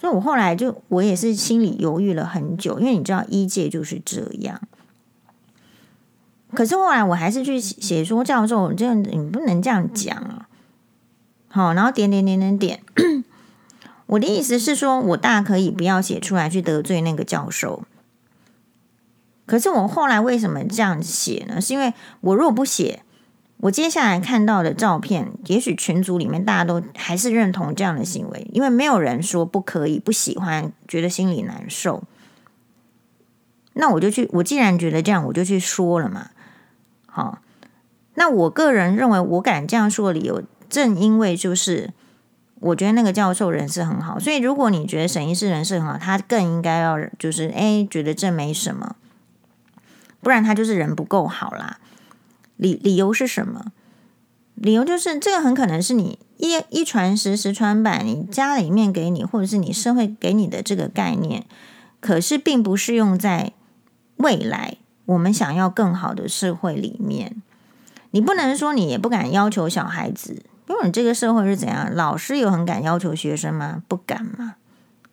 Speaker 1: 所以我后来就我也是心里犹豫了很久，因为你知道医界就是这样。可是后来我还是去写说，教授，这样你不能这样讲啊。好，然后点点点点点。我的意思是说，我大可以不要写出来去得罪那个教授。可是我后来为什么这样写呢？是因为我如果不写，我接下来看到的照片，也许群组里面大家都还是认同这样的行为，因为没有人说不可以、不喜欢、觉得心里难受。那我就去，我既然觉得这样，我就去说了嘛。好，那我个人认为，我敢这样说的理由，正因为就是。我觉得那个教授人是很好，所以如果你觉得沈医师人是很好，他更应该要就是哎，觉得这没什么，不然他就是人不够好啦。理理由是什么？理由就是这个很可能是你一一传十，十传百，你家里面给你或者是你社会给你的这个概念，可是并不适用在未来我们想要更好的社会里面。你不能说你也不敢要求小孩子。因为你这个社会是怎样？老师有很敢要求学生吗？不敢嘛，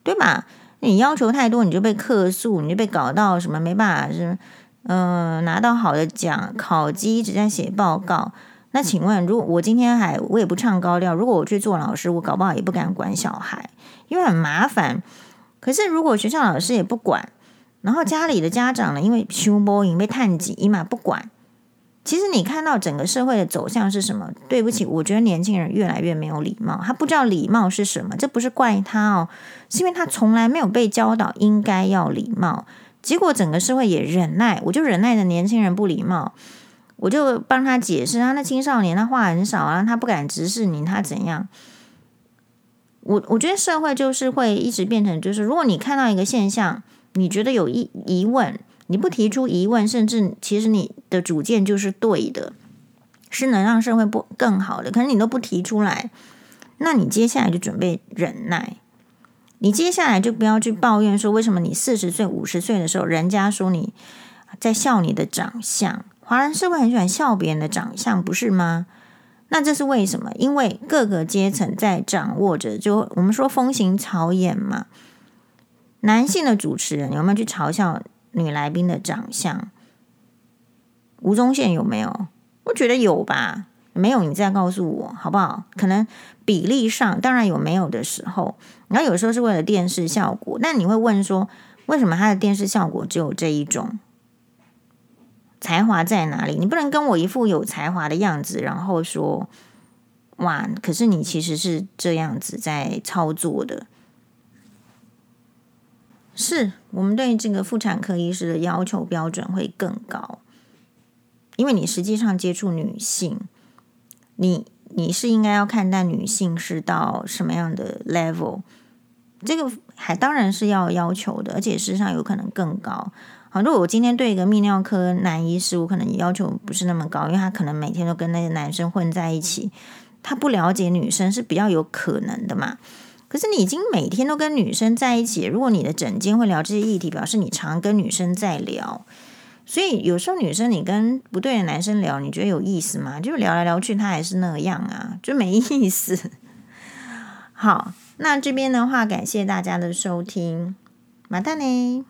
Speaker 1: 对吧？你要求太多，你就被客诉，你就被搞到什么没办法，是嗯、拿到好的奖，考级一直在写报告。那请问，如果我今天还我也不唱高调，如果我去做老师，我搞不好也不敢管小孩，因为很麻烦。可是如果学校老师也不管，然后家里的家长呢，因为修波因被探及，一码不管。其实你看到整个社会的走向是什么？对不起，我觉得年轻人越来越没有礼貌。他不知道礼貌是什么，这不是怪他哦，是因为他从来没有被教导应该要礼貌。结果整个社会也忍耐，我就忍耐着年轻人不礼貌，我就帮他解释啊。那青少年他话很少啊，他不敢直视你，他怎样？我我觉得社会就是会一直变成，就是如果你看到一个现象，你觉得有疑疑问。你不提出疑问，甚至其实你的主见就是对的，是能让社会不更好的，可是你都不提出来，那你接下来就准备忍耐，你接下来就不要去抱怨说为什么你四十岁、五十岁的时候，人家说你在笑你的长相，华人社会很喜欢笑别人的长相，不是吗？那这是为什么？因为各个阶层在掌握着，就我们说风行草偃嘛，男性的主持人有没有去嘲笑？女来宾的长相，吴宗宪有没有？我觉得有吧，没有你再告诉我好不好？可能比例上当然有没有的时候，然后有时候是为了电视效果。那你会问说，为什么他的电视效果只有这一种？才华在哪里？你不能跟我一副有才华的样子，然后说哇，可是你其实是这样子在操作的。是我们对这个妇产科医师的要求标准会更高，因为你实际上接触女性，你你是应该要看待女性是到什么样的 level，这个还当然是要要求的，而且事实上有可能更高。好，如果我今天对一个泌尿科男医师，我可能要求不是那么高，因为他可能每天都跟那些男生混在一起，他不了解女生是比较有可能的嘛。可是你已经每天都跟女生在一起，如果你的诊间会聊这些议题，表示你常跟女生在聊。所以有时候女生你跟不对的男生聊，你觉得有意思吗？就聊来聊去，他还是那样啊，就没意思。好，那这边的话，感谢大家的收听，马丹呢。